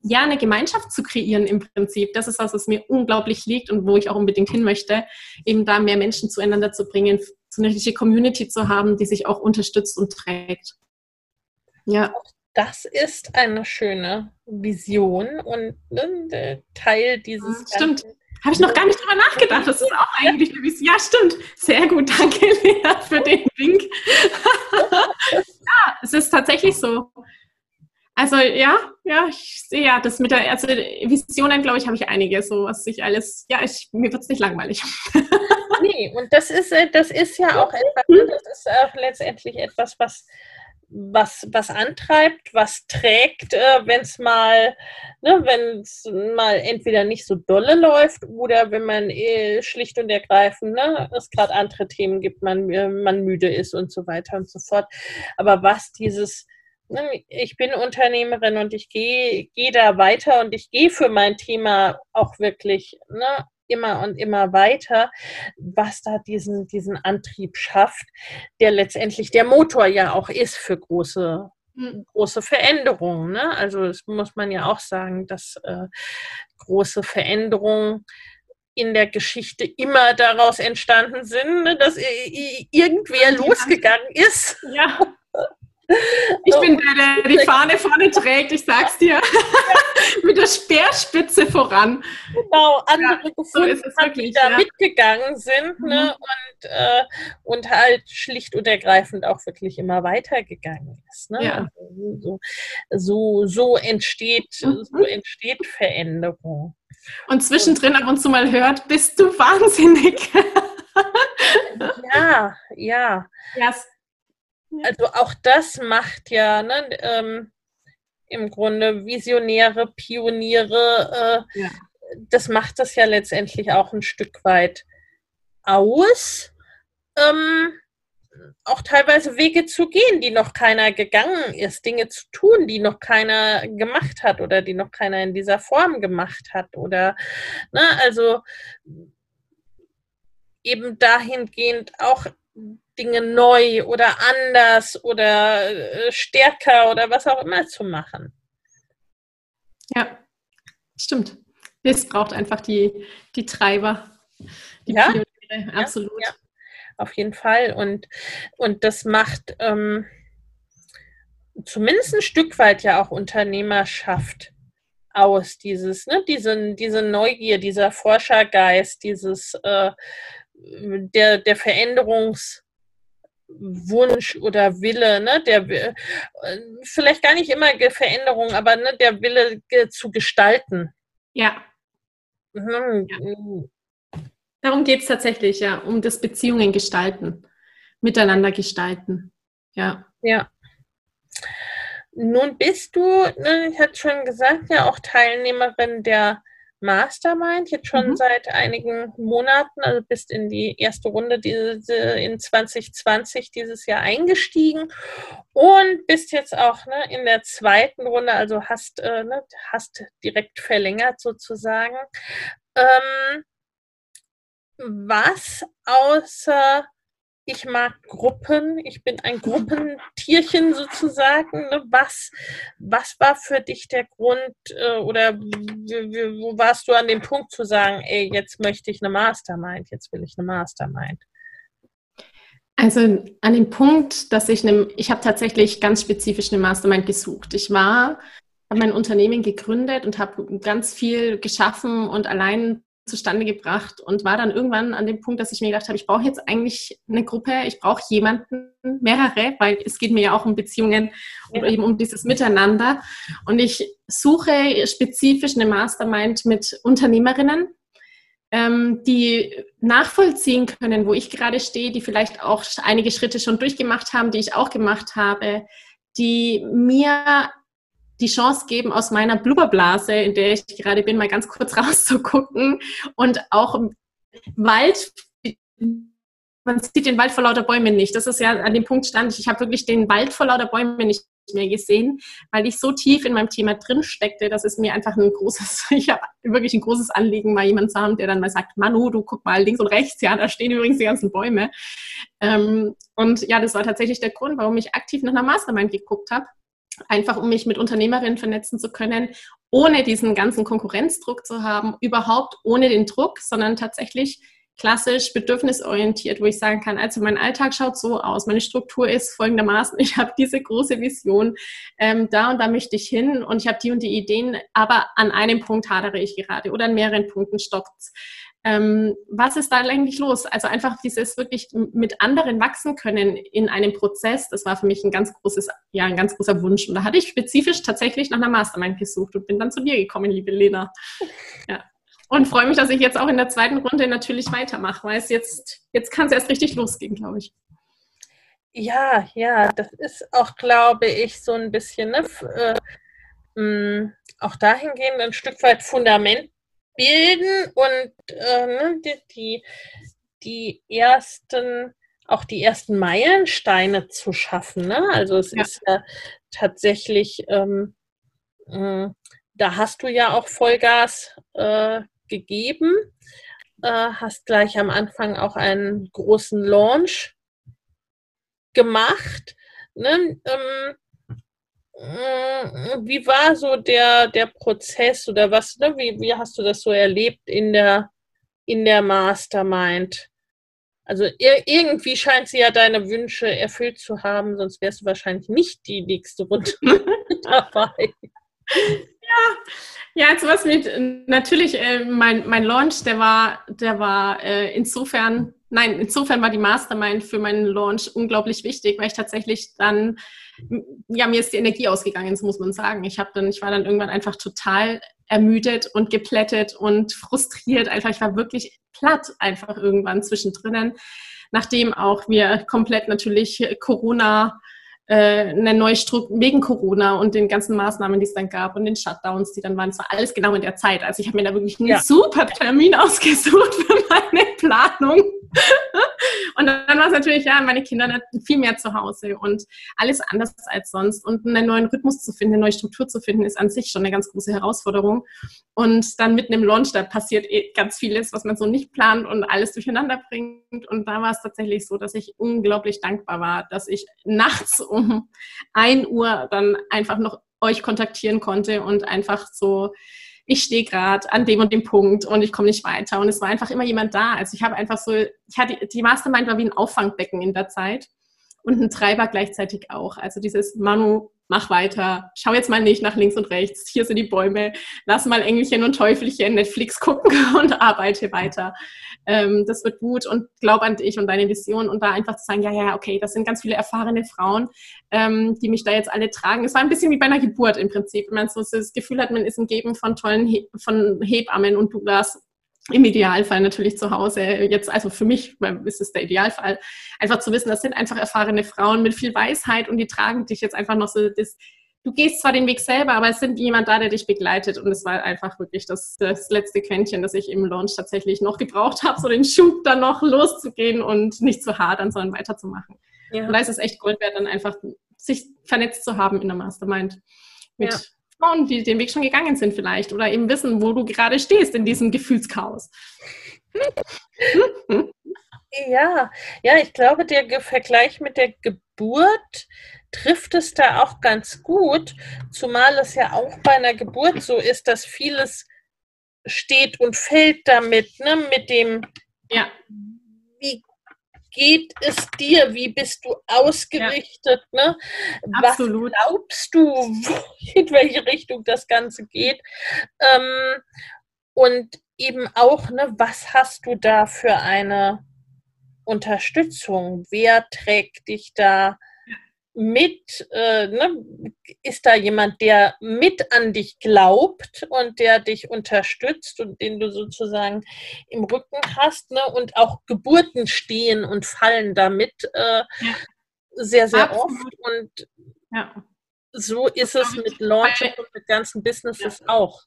ja, eine Gemeinschaft zu kreieren im Prinzip. Das ist was, was mir unglaublich liegt und wo ich auch unbedingt hin möchte, eben da mehr Menschen zueinander zu bringen, so eine richtige Community zu haben, die sich auch unterstützt und trägt. Ja das ist eine schöne Vision und ne, Teil dieses. Mhm, stimmt. Habe ich noch gar nicht drüber nachgedacht. Das ist auch eigentlich eine Vision. Ja, stimmt. Sehr gut. Danke, Lea, für den Wink. ja, es ist tatsächlich so. Also ja, ja, ich sehe ja, das mit der also Visionen, glaube ich, habe ich einige, so was ich alles, ja, ich, mir wird es nicht langweilig. nee, und das ist, äh, das ist ja auch etwas, ne, das ist auch letztendlich etwas, was was, was antreibt, was trägt, äh, wenn es mal, ne, mal entweder nicht so dolle läuft oder wenn man eh schlicht und ergreifend, ne, es gerade andere Themen gibt, man, äh, man müde ist und so weiter und so fort. Aber was dieses, ne, ich bin Unternehmerin und ich gehe geh da weiter und ich gehe für mein Thema auch wirklich ne, immer und immer weiter, was da diesen, diesen Antrieb schafft, der letztendlich der Motor ja auch ist für große, hm. große Veränderungen. Ne? Also das muss man ja auch sagen, dass äh, große Veränderungen in der Geschichte immer daraus entstanden sind, ne? dass irgendwer losgegangen ist. Ja. Ich bin der, der die Fahne vorne trägt, ich sag's dir. Mit der Speerspitze voran. Genau, andere ja, gefunden so haben, die da ja. mitgegangen sind mhm. ne, und, äh, und halt schlicht und ergreifend auch wirklich immer weitergegangen ist. Ne? Ja. Also so, so, entsteht, mhm. so entsteht Veränderung. Und zwischendrin ab und zu mal hört, bist du wahnsinnig. ja, ja. ja. Also auch das macht ja ne, ähm, im Grunde Visionäre, Pioniere, äh, ja. das macht das ja letztendlich auch ein Stück weit aus. Ähm, auch teilweise Wege zu gehen, die noch keiner gegangen ist, Dinge zu tun, die noch keiner gemacht hat oder die noch keiner in dieser Form gemacht hat oder, ne, also eben dahingehend auch Dinge neu oder anders oder äh, stärker oder was auch immer zu machen. Ja, stimmt. Es braucht einfach die, die Treiber, die ja? Pioniere, absolut. Ja, ja auf jeden Fall. Und, und das macht ähm, zumindest ein Stück weit ja auch Unternehmerschaft aus, dieses, ne, diese, diese Neugier, dieser Forschergeist, dieses äh, der, der Veränderungswunsch oder Wille, ne, der äh, vielleicht gar nicht immer Veränderung, aber ne, der Wille zu gestalten. Ja. Mhm. ja. Darum geht es tatsächlich, ja, um das Beziehungen gestalten, miteinander gestalten. Ja. Ja. Nun bist du, ne, ich hatte schon gesagt, ja auch Teilnehmerin der Mastermind, jetzt schon mhm. seit einigen Monaten, also bist in die erste Runde diese, in 2020 dieses Jahr eingestiegen und bist jetzt auch ne, in der zweiten Runde, also hast, äh, ne, hast direkt verlängert sozusagen. Ähm, was außer ich mag Gruppen, ich bin ein Gruppentierchen sozusagen. Ne? Was, was war für dich der Grund äh, oder wo warst du an dem Punkt zu sagen, ey, jetzt möchte ich eine Mastermind, jetzt will ich eine Mastermind? Also an dem Punkt, dass ich eine, ich habe tatsächlich ganz spezifisch eine Mastermind gesucht. Ich war, habe mein Unternehmen gegründet und habe ganz viel geschaffen und allein zustande gebracht und war dann irgendwann an dem Punkt, dass ich mir gedacht habe, ich brauche jetzt eigentlich eine Gruppe, ich brauche jemanden, mehrere, weil es geht mir ja auch um Beziehungen oder eben um dieses Miteinander. Und ich suche spezifisch eine Mastermind mit Unternehmerinnen, ähm, die nachvollziehen können, wo ich gerade stehe, die vielleicht auch einige Schritte schon durchgemacht haben, die ich auch gemacht habe, die mir die Chance geben, aus meiner Blubberblase, in der ich gerade bin, mal ganz kurz rauszugucken und auch Wald man sieht den Wald vor lauter Bäumen nicht. Das ist ja an dem Punkt stand ich. Ich habe wirklich den Wald vor lauter Bäumen nicht mehr gesehen, weil ich so tief in meinem Thema drin steckte, dass es mir einfach ein großes, ich habe wirklich ein großes Anliegen, mal jemanden zu haben, der dann mal sagt, Manu, du guck mal links und rechts, ja, da stehen übrigens die ganzen Bäume. Ähm, und ja, das war tatsächlich der Grund, warum ich aktiv nach einer Mastermind geguckt habe einfach um mich mit Unternehmerinnen vernetzen zu können, ohne diesen ganzen Konkurrenzdruck zu haben, überhaupt ohne den Druck, sondern tatsächlich klassisch bedürfnisorientiert, wo ich sagen kann, also mein Alltag schaut so aus, meine Struktur ist folgendermaßen, ich habe diese große Vision, ähm, da und da möchte ich hin und ich habe die und die Ideen, aber an einem Punkt hadere ich gerade oder an mehreren Punkten stockt ähm, was ist da eigentlich los? Also einfach dieses wirklich mit anderen wachsen können in einem Prozess, das war für mich ein ganz großes, ja, ein ganz großer Wunsch. Und da hatte ich spezifisch tatsächlich nach einer Mastermind gesucht und bin dann zu dir gekommen, liebe Lena. Ja. Und freue mich, dass ich jetzt auch in der zweiten Runde natürlich weitermache, weil es jetzt, jetzt kann es erst richtig losgehen, glaube ich. Ja, ja, das ist auch, glaube ich, so ein bisschen, ne, äh, mh, auch dahingehend ein Stück weit Fundament bilden und äh, ne, die, die, die ersten, auch die ersten Meilensteine zu schaffen. Ne? Also es ja. ist ja tatsächlich, ähm, äh, da hast du ja auch Vollgas äh, gegeben, äh, hast gleich am Anfang auch einen großen Launch gemacht. Ne? Ähm, wie war so der, der Prozess oder was, ne? wie, wie hast du das so erlebt in der, in der Mastermind? Also irgendwie scheint sie ja deine Wünsche erfüllt zu haben, sonst wärst du wahrscheinlich nicht die nächste Runde dabei. Ja, ja, jetzt was mit natürlich äh, mein, mein Launch, der war, der war äh, insofern, nein, insofern war die Mastermind für meinen Launch unglaublich wichtig, weil ich tatsächlich dann, ja, mir ist die Energie ausgegangen, so muss man sagen. Ich dann, ich war dann irgendwann einfach total ermüdet und geplättet und frustriert. Einfach, ich war wirklich platt einfach irgendwann zwischendrin, nachdem auch wir komplett natürlich Corona eine neue Struktur wegen Corona und den ganzen Maßnahmen, die es dann gab und den Shutdowns, die dann waren. Es war alles genau in der Zeit. Also ich habe mir da wirklich einen ja. super Termin ausgesucht für meine Planung. Und dann war es natürlich, ja, meine Kinder viel mehr zu Hause und alles anders als sonst. Und einen neuen Rhythmus zu finden, eine neue Struktur zu finden, ist an sich schon eine ganz große Herausforderung. Und dann mitten im Launch, da passiert eh ganz vieles, was man so nicht plant und alles durcheinander bringt. Und da war es tatsächlich so, dass ich unglaublich dankbar war, dass ich nachts um ein Uhr dann einfach noch euch kontaktieren konnte und einfach so ich stehe gerade an dem und dem Punkt und ich komme nicht weiter. Und es war einfach immer jemand da. Also ich habe einfach so, ich hatte, die Mastermind war wie ein Auffangbecken in der Zeit und ein Treiber gleichzeitig auch. Also dieses Manu, mach weiter, schau jetzt mal nicht nach links und rechts, hier sind die Bäume, lass mal Engelchen und Teufelchen Netflix gucken und arbeite weiter. Ähm, das wird gut. Und glaub an dich und deine Vision und da einfach zu sagen, ja, ja, okay, das sind ganz viele erfahrene Frauen, ähm, die mich da jetzt alle tragen. Es war ein bisschen wie bei einer Geburt im Prinzip, wenn man so das Gefühl hat, man ist umgeben von tollen He von Hebammen und du das im Idealfall natürlich zu Hause. Jetzt, also für mich ist es der Idealfall, einfach zu wissen, das sind einfach erfahrene Frauen mit viel Weisheit und die tragen dich jetzt einfach noch so das, du gehst zwar den Weg selber, aber es sind jemand da, der dich begleitet. Und es war einfach wirklich das, das letzte Quäntchen, das ich im Launch tatsächlich noch gebraucht habe, so den Schub dann noch loszugehen und nicht zu hart an, sondern weiterzumachen. Ja. Und da ist es echt Gold wert, dann einfach sich vernetzt zu haben in der Mastermind. Mit ja. Frauen, die den Weg schon gegangen sind vielleicht oder eben wissen, wo du gerade stehst in diesem Gefühlschaos. Ja, ja, ich glaube, der Vergleich mit der Geburt trifft es da auch ganz gut, zumal es ja auch bei einer Geburt so ist, dass vieles steht und fällt damit, ne, mit dem, ja. wie geht es dir, wie bist du ausgerichtet, ja. ne? Absolut. was glaubst du, in welche Richtung das Ganze geht ähm, und eben auch, ne, was hast du da für eine Unterstützung, wer trägt dich da mit, äh, ne, ist da jemand, der mit an dich glaubt und der dich unterstützt und den du sozusagen im Rücken hast, ne, und auch Geburten stehen und fallen damit äh, ja. sehr, sehr Absolut. oft und ja. so ist es mit Launch und mit ganzen Businesses ja. auch.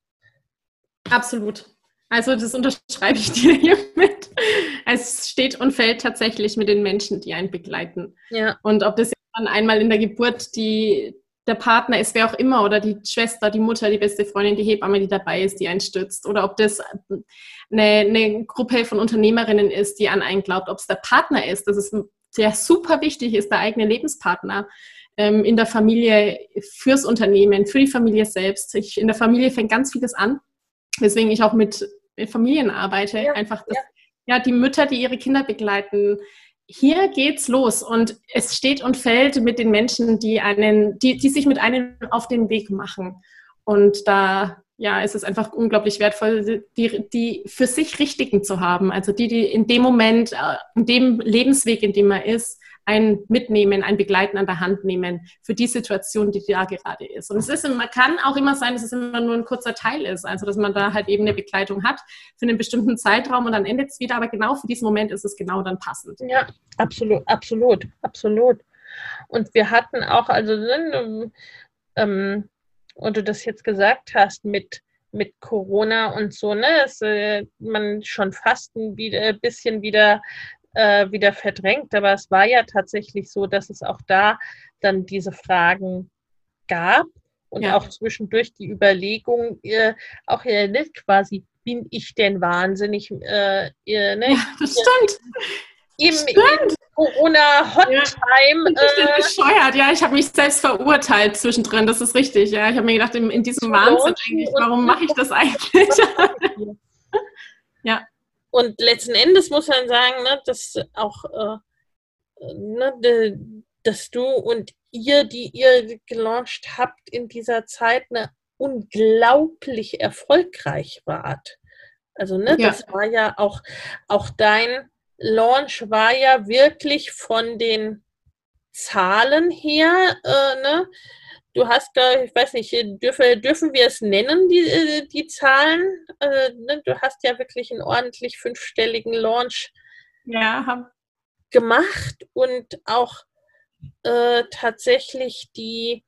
Absolut. Also das unterschreibe ich dir hiermit. Es steht und fällt tatsächlich mit den Menschen, die einen begleiten. Ja. Und ob das dann einmal in der Geburt die, der Partner ist, wer auch immer, oder die Schwester, die Mutter, die beste Freundin, die Hebamme, die dabei ist, die einen stützt, oder ob das eine, eine Gruppe von Unternehmerinnen ist, die an einen glaubt, ob es der Partner ist, das ist sehr super wichtig ist, der eigene Lebenspartner ähm, in der Familie, fürs Unternehmen, für die Familie selbst. Ich, in der Familie fängt ganz vieles an, weswegen ich auch mit Familien arbeite, ja, einfach das, ja. ja, die Mütter, die ihre Kinder begleiten, hier geht's los und es steht und fällt mit den Menschen, die einen, die, die sich mit einem auf den Weg machen. Und da ja, ist es einfach unglaublich wertvoll, die, die für sich Richtigen zu haben. Also die, die in dem Moment, äh, in dem Lebensweg, in dem man ist, ein Mitnehmen, ein Begleiten an der Hand nehmen für die Situation, die da gerade ist. Und es ist, man kann auch immer sein, dass es immer nur ein kurzer Teil ist, also dass man da halt eben eine Begleitung hat für einen bestimmten Zeitraum und dann endet es wieder, aber genau für diesen Moment ist es genau dann passend. Ja, absolut, absolut, absolut. Und wir hatten auch, also ne, ähm, und du das jetzt gesagt hast mit mit Corona und so, ne, dass äh, man schon fast ein bisschen wieder äh, wieder verdrängt. Aber es war ja tatsächlich so, dass es auch da dann diese Fragen gab und ja. auch zwischendurch die Überlegung, äh, auch ja nicht quasi, bin ich denn wahnsinnig? Äh, ne? Ja, das stimmt. Im, im Corona-Hottime. Ja. Ich bin äh, bescheuert, ja. Ich habe mich selbst verurteilt zwischendrin, das ist richtig, ja. Ich habe mir gedacht, in, in diesem Wahnsinn eigentlich, warum mache ich das eigentlich? ja. Und letzten Endes muss man sagen, ne, dass auch äh, ne, dass du und ihr, die ihr gelauncht habt in dieser Zeit, eine unglaublich erfolgreich wart. Also, ne, ja. das war ja auch, auch dein Launch war ja wirklich von den Zahlen her, äh, ne? Du hast da, ich weiß nicht, dürfe, dürfen wir es nennen, die, äh, die Zahlen? Äh, ne? Du hast ja wirklich einen ordentlich fünfstelligen Launch ja, gemacht und auch äh, tatsächlich die,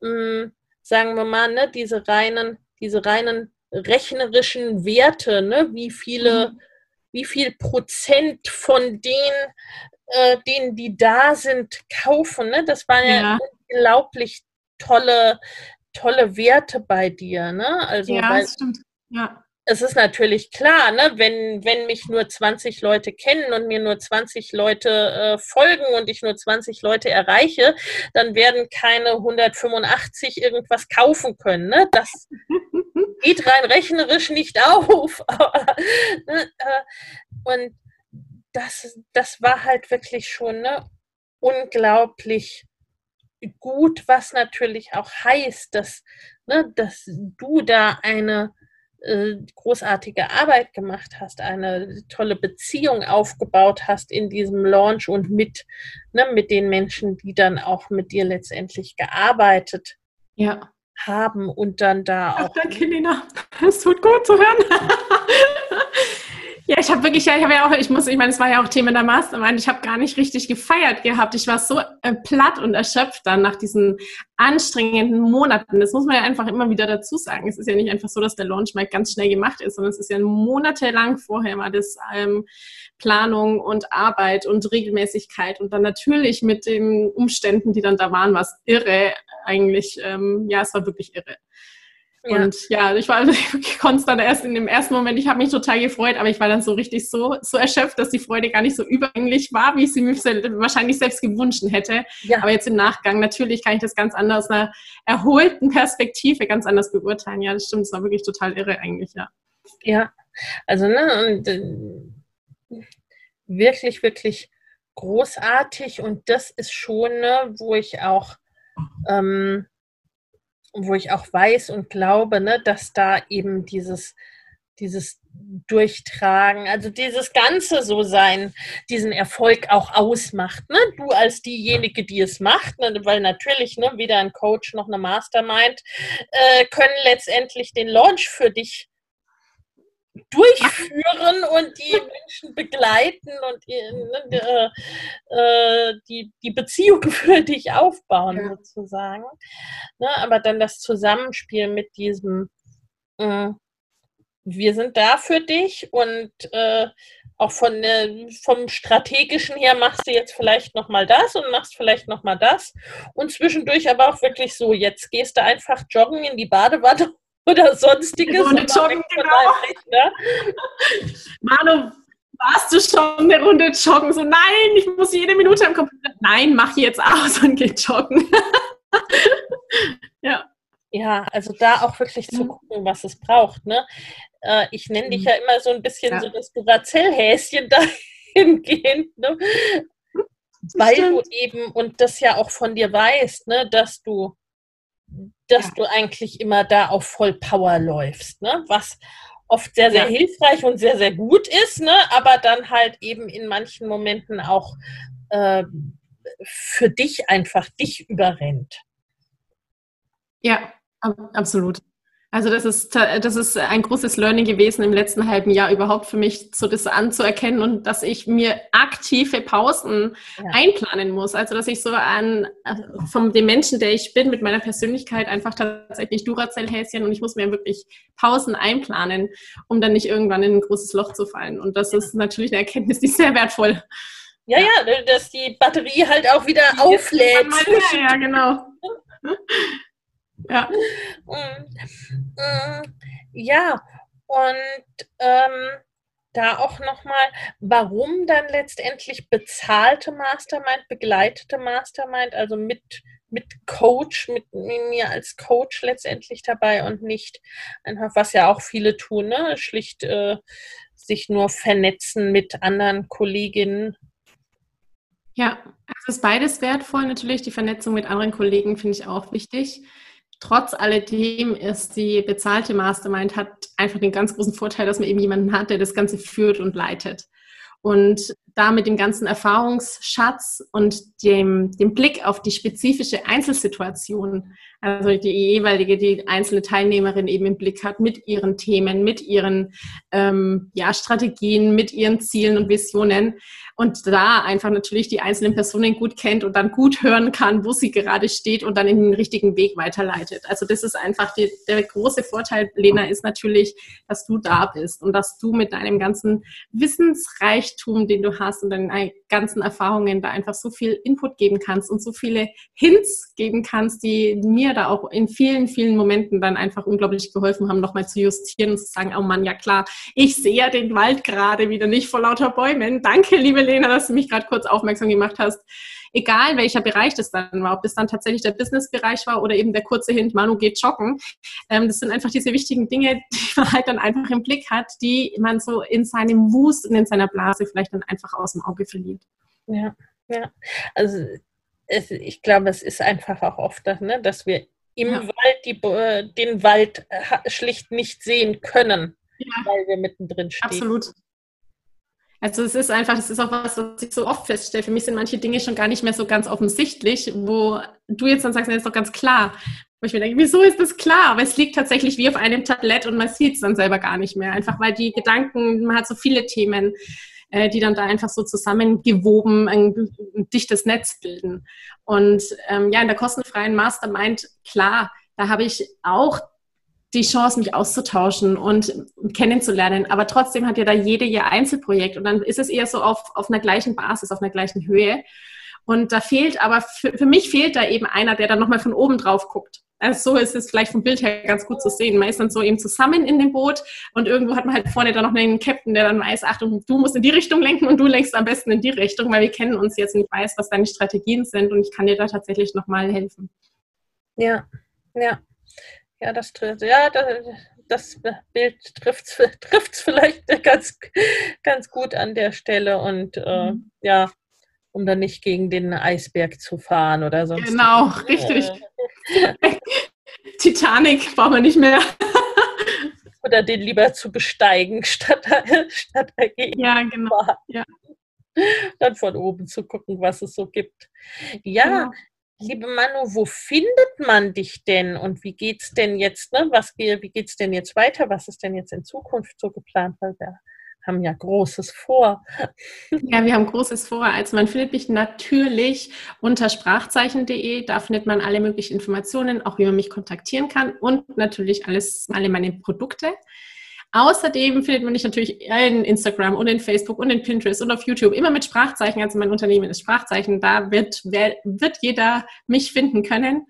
mh, hm, sagen wir mal, ne, diese reinen, diese reinen rechnerischen Werte, ne, wie viele, mhm. wie viel Prozent von denen, äh, denen, die da sind, kaufen, ne? Das waren ja, ja unglaublich tolle, tolle Werte bei dir, ne? Also, ja, weil, das stimmt. Ja es ist natürlich klar, ne, wenn, wenn mich nur 20 Leute kennen und mir nur 20 Leute äh, folgen und ich nur 20 Leute erreiche, dann werden keine 185 irgendwas kaufen können. Ne? Das geht rein rechnerisch nicht auf. Ne, äh, und das, das war halt wirklich schon ne, unglaublich gut, was natürlich auch heißt, dass, ne, dass du da eine äh, großartige Arbeit gemacht hast, eine tolle Beziehung aufgebaut hast in diesem Launch und mit, ne, mit den Menschen, die dann auch mit dir letztendlich gearbeitet ja. haben und dann da auch. Ach, danke, Lena. Es tut gut zu hören. Ja, ich habe wirklich, ja, ich habe ja auch, ich muss, ich meine, es war ja auch Thema der Mastermind, ich habe gar nicht richtig gefeiert gehabt. Ich war so äh, platt und erschöpft dann nach diesen anstrengenden Monaten. Das muss man ja einfach immer wieder dazu sagen. Es ist ja nicht einfach so, dass der Launch mal ganz schnell gemacht ist, sondern es ist ja monatelang vorher mal das ähm, Planung und Arbeit und Regelmäßigkeit und dann natürlich mit den Umständen, die dann da waren, war es irre eigentlich. Ähm, ja, es war wirklich irre. Ja. Und ja, ich war wirklich konstant erst in dem ersten Moment, ich habe mich total gefreut, aber ich war dann so richtig so, so erschöpft, dass die Freude gar nicht so überänglich war, wie ich sie mir wahrscheinlich selbst gewünscht hätte. Ja. Aber jetzt im Nachgang, natürlich kann ich das ganz anders, einer erholten Perspektive ganz anders beurteilen. Ja, das stimmt, es war wirklich total irre eigentlich, ja. Ja, also ne, und, äh, wirklich, wirklich großartig und das ist schon, ne, wo ich auch ähm, wo ich auch weiß und glaube, ne, dass da eben dieses, dieses Durchtragen, also dieses Ganze so sein, diesen Erfolg auch ausmacht. Ne? Du als diejenige, die es macht, ne? weil natürlich ne, weder ein Coach noch eine Mastermind äh, können letztendlich den Launch für dich durchführen und die Menschen begleiten und ne, äh, die, die Beziehung für dich aufbauen, ja. sozusagen. Ne, aber dann das Zusammenspiel mit diesem, äh, wir sind da für dich und äh, auch von, äh, vom strategischen her machst du jetzt vielleicht nochmal das und machst vielleicht nochmal das und zwischendurch aber auch wirklich so, jetzt gehst du einfach joggen in die Badewanne oder sonstiges. Runde joggen, genau. Manu, warst du schon eine Runde joggen? So, nein, ich muss jede Minute am Computer. Nein, mach jetzt aus und geh joggen. ja. Ja, also da auch wirklich zu mhm. gucken, was es braucht. Ne? Äh, ich nenne dich mhm. ja immer so ein bisschen ja. so das Duracell-Häschen dahingehend, ne? weil du eben, und das ja auch von dir weißt, ne, dass du dass ja. du eigentlich immer da auf Vollpower läufst, ne? was oft sehr, sehr ja. hilfreich und sehr, sehr gut ist, ne? aber dann halt eben in manchen Momenten auch äh, für dich einfach dich überrennt. Ja, absolut. Also das ist, das ist ein großes Learning gewesen im letzten halben Jahr überhaupt für mich, so das anzuerkennen und dass ich mir aktive Pausen ja. einplanen muss. Also dass ich so an vom dem Menschen, der ich bin, mit meiner Persönlichkeit einfach tatsächlich Duracell-Häschen und ich muss mir wirklich Pausen einplanen, um dann nicht irgendwann in ein großes Loch zu fallen. Und das ist natürlich eine Erkenntnis, die ist sehr wertvoll. Ja, ja, dass die Batterie halt auch wieder auflädt. Ja, genau. Ja. Mm, mm, ja, und ähm, da auch nochmal, warum dann letztendlich bezahlte Mastermind, begleitete Mastermind, also mit, mit Coach, mit mir als Coach letztendlich dabei und nicht einfach, was ja auch viele tun, ne? schlicht äh, sich nur vernetzen mit anderen Kolleginnen. Ja, also ist beides wertvoll natürlich. Die Vernetzung mit anderen Kollegen finde ich auch wichtig. Trotz alledem ist die bezahlte Mastermind hat einfach den ganz großen Vorteil, dass man eben jemanden hat, der das Ganze führt und leitet. Und da mit dem ganzen Erfahrungsschatz und dem, dem Blick auf die spezifische Einzelsituation, also die jeweilige, die einzelne Teilnehmerin eben im Blick hat mit ihren Themen, mit ihren ähm, ja, Strategien, mit ihren Zielen und Visionen und da einfach natürlich die einzelnen Personen gut kennt und dann gut hören kann, wo sie gerade steht und dann in den richtigen Weg weiterleitet. Also das ist einfach die, der große Vorteil, Lena, ist natürlich, dass du da bist und dass du mit deinem ganzen Wissensreichtum, den du hast und deinen ganzen Erfahrungen da einfach so viel Input geben kannst und so viele Hints geben kannst, die mir da auch in vielen, vielen Momenten dann einfach unglaublich geholfen haben, nochmal zu justieren und zu sagen, oh Mann, ja klar, ich sehe ja den Wald gerade wieder nicht vor lauter Bäumen. Danke, liebe Lena, dass du mich gerade kurz aufmerksam gemacht hast. Egal welcher Bereich das dann war, ob das dann tatsächlich der Business-Bereich war oder eben der kurze Hint, Manu geht joggen. Ähm, das sind einfach diese wichtigen Dinge, die man halt dann einfach im Blick hat, die man so in seinem Wust und in seiner Blase vielleicht dann einfach aus dem Auge verliert. Ja, ja. Also es, ich glaube, es ist einfach auch oft, ne, dass wir im ja. Wald die, den Wald äh, schlicht nicht sehen können, ja. weil wir mittendrin stehen. Absolut. Also es ist einfach, das ist auch was, was ich so oft feststelle. Für mich sind manche Dinge schon gar nicht mehr so ganz offensichtlich, wo du jetzt dann sagst, das ist doch ganz klar. Wo ich mir denke, wieso ist das klar? Aber es liegt tatsächlich wie auf einem Tablett und man sieht es dann selber gar nicht mehr. Einfach weil die Gedanken, man hat so viele Themen, äh, die dann da einfach so zusammengewoben ein, ein dichtes Netz bilden. Und ähm, ja, in der kostenfreien Mastermind, klar, da habe ich auch die Chance, mich auszutauschen und kennenzulernen. Aber trotzdem hat ja da jede ihr Einzelprojekt und dann ist es eher so auf, auf einer gleichen Basis, auf einer gleichen Höhe. Und da fehlt aber, für, für mich fehlt da eben einer, der dann nochmal von oben drauf guckt. Also so ist es vielleicht vom Bild her ganz gut zu sehen. Man ist dann so eben zusammen in dem Boot und irgendwo hat man halt vorne dann noch einen Captain, der dann weiß, Achtung, du musst in die Richtung lenken und du lenkst am besten in die Richtung, weil wir kennen uns jetzt und ich weiß, was deine Strategien sind und ich kann dir da tatsächlich nochmal helfen. Ja, ja. Ja, das ja, das, Bild trifft es vielleicht ganz, ganz gut an der Stelle und äh, mhm. ja, um dann nicht gegen den Eisberg zu fahren oder sonst. Genau, richtig. Titanic brauchen wir nicht mehr. oder den lieber zu besteigen, statt, statt dagegen. Ja, genau. Ja. Dann von oben zu gucken, was es so gibt. Ja, genau. Liebe Manu, wo findet man dich denn und wie geht's denn jetzt, ne? Was, wie geht's denn jetzt weiter? Was ist denn jetzt in Zukunft so geplant? Weil wir haben ja Großes vor. Ja, wir haben Großes vor. Also man findet mich natürlich unter sprachzeichen.de. Da findet man alle möglichen Informationen, auch wie man mich kontaktieren kann und natürlich alles, alle meine Produkte. Außerdem findet man mich natürlich in Instagram und in Facebook und in Pinterest und auf YouTube immer mit Sprachzeichen. Also mein Unternehmen ist Sprachzeichen. Da wird, wird jeder mich finden können.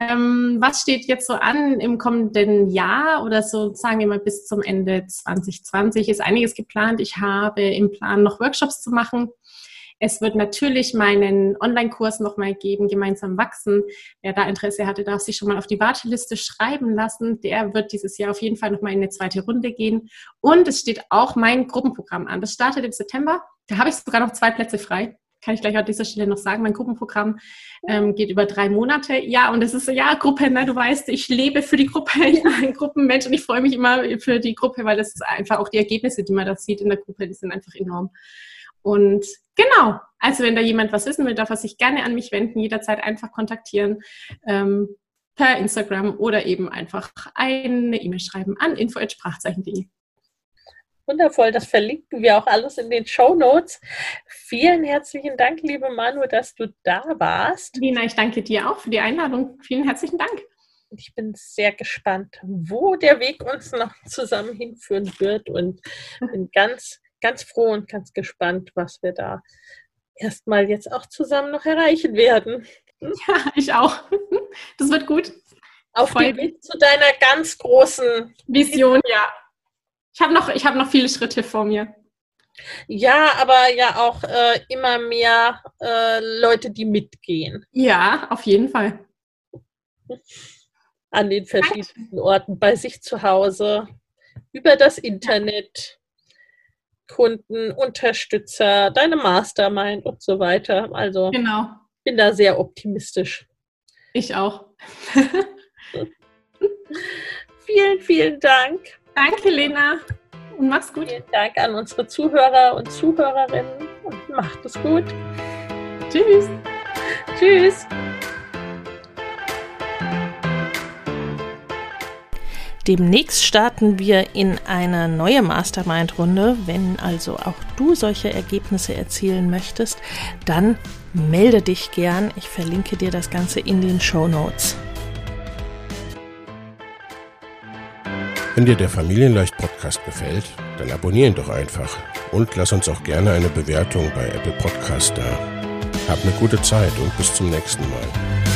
Ähm, was steht jetzt so an im kommenden Jahr oder so, sagen wir mal bis zum Ende 2020? Ist einiges geplant. Ich habe im Plan, noch Workshops zu machen. Es wird natürlich meinen Online-Kurs nochmal geben, gemeinsam wachsen. Wer da Interesse hatte, darf sich schon mal auf die Warteliste schreiben lassen. Der wird dieses Jahr auf jeden Fall nochmal in eine zweite Runde gehen. Und es steht auch mein Gruppenprogramm an. Das startet im September. Da habe ich sogar noch zwei Plätze frei kann ich gleich an dieser Stelle noch sagen, mein Gruppenprogramm ähm, geht über drei Monate. Ja, und es ist ja, Gruppe, ne, du weißt, ich lebe für die Gruppe, ich bin ein Gruppenmensch und ich freue mich immer für die Gruppe, weil das ist einfach auch die Ergebnisse, die man da sieht in der Gruppe, die sind einfach enorm. Und genau, also wenn da jemand was wissen will, darf er sich gerne an mich wenden, jederzeit einfach kontaktieren ähm, per Instagram oder eben einfach eine E-Mail schreiben an info.sprachzeichen.de. Wundervoll, das verlinken wir auch alles in den Show Notes. Vielen herzlichen Dank, liebe Manu, dass du da warst. Lina, ich danke dir auch für die Einladung. Vielen herzlichen Dank. Ich bin sehr gespannt, wo der Weg uns noch zusammen hinführen wird und bin ganz ganz froh und ganz gespannt, was wir da erstmal jetzt auch zusammen noch erreichen werden. Ja, ich auch. Das wird gut. Auf dem Weg zu deiner ganz großen Vision, ja. Ich habe noch, hab noch viele Schritte vor mir. Ja, aber ja auch äh, immer mehr äh, Leute, die mitgehen. Ja, auf jeden Fall. An den verschiedenen Orten, bei sich zu Hause, über das Internet Kunden, Unterstützer, deine Mastermind und so weiter. Also genau. bin da sehr optimistisch. Ich auch. vielen, vielen Dank. Danke, Lena. Und mach's gut. Vielen Dank an unsere Zuhörer und Zuhörerinnen und macht es gut. Tschüss. Tschüss. Demnächst starten wir in eine neue Mastermind-Runde. Wenn also auch du solche Ergebnisse erzielen möchtest, dann melde dich gern. Ich verlinke dir das Ganze in den Show Notes. Wenn dir der Familienleicht-Podcast gefällt, dann abonnieren doch einfach und lass uns auch gerne eine Bewertung bei Apple Podcast da. Hab eine gute Zeit und bis zum nächsten Mal.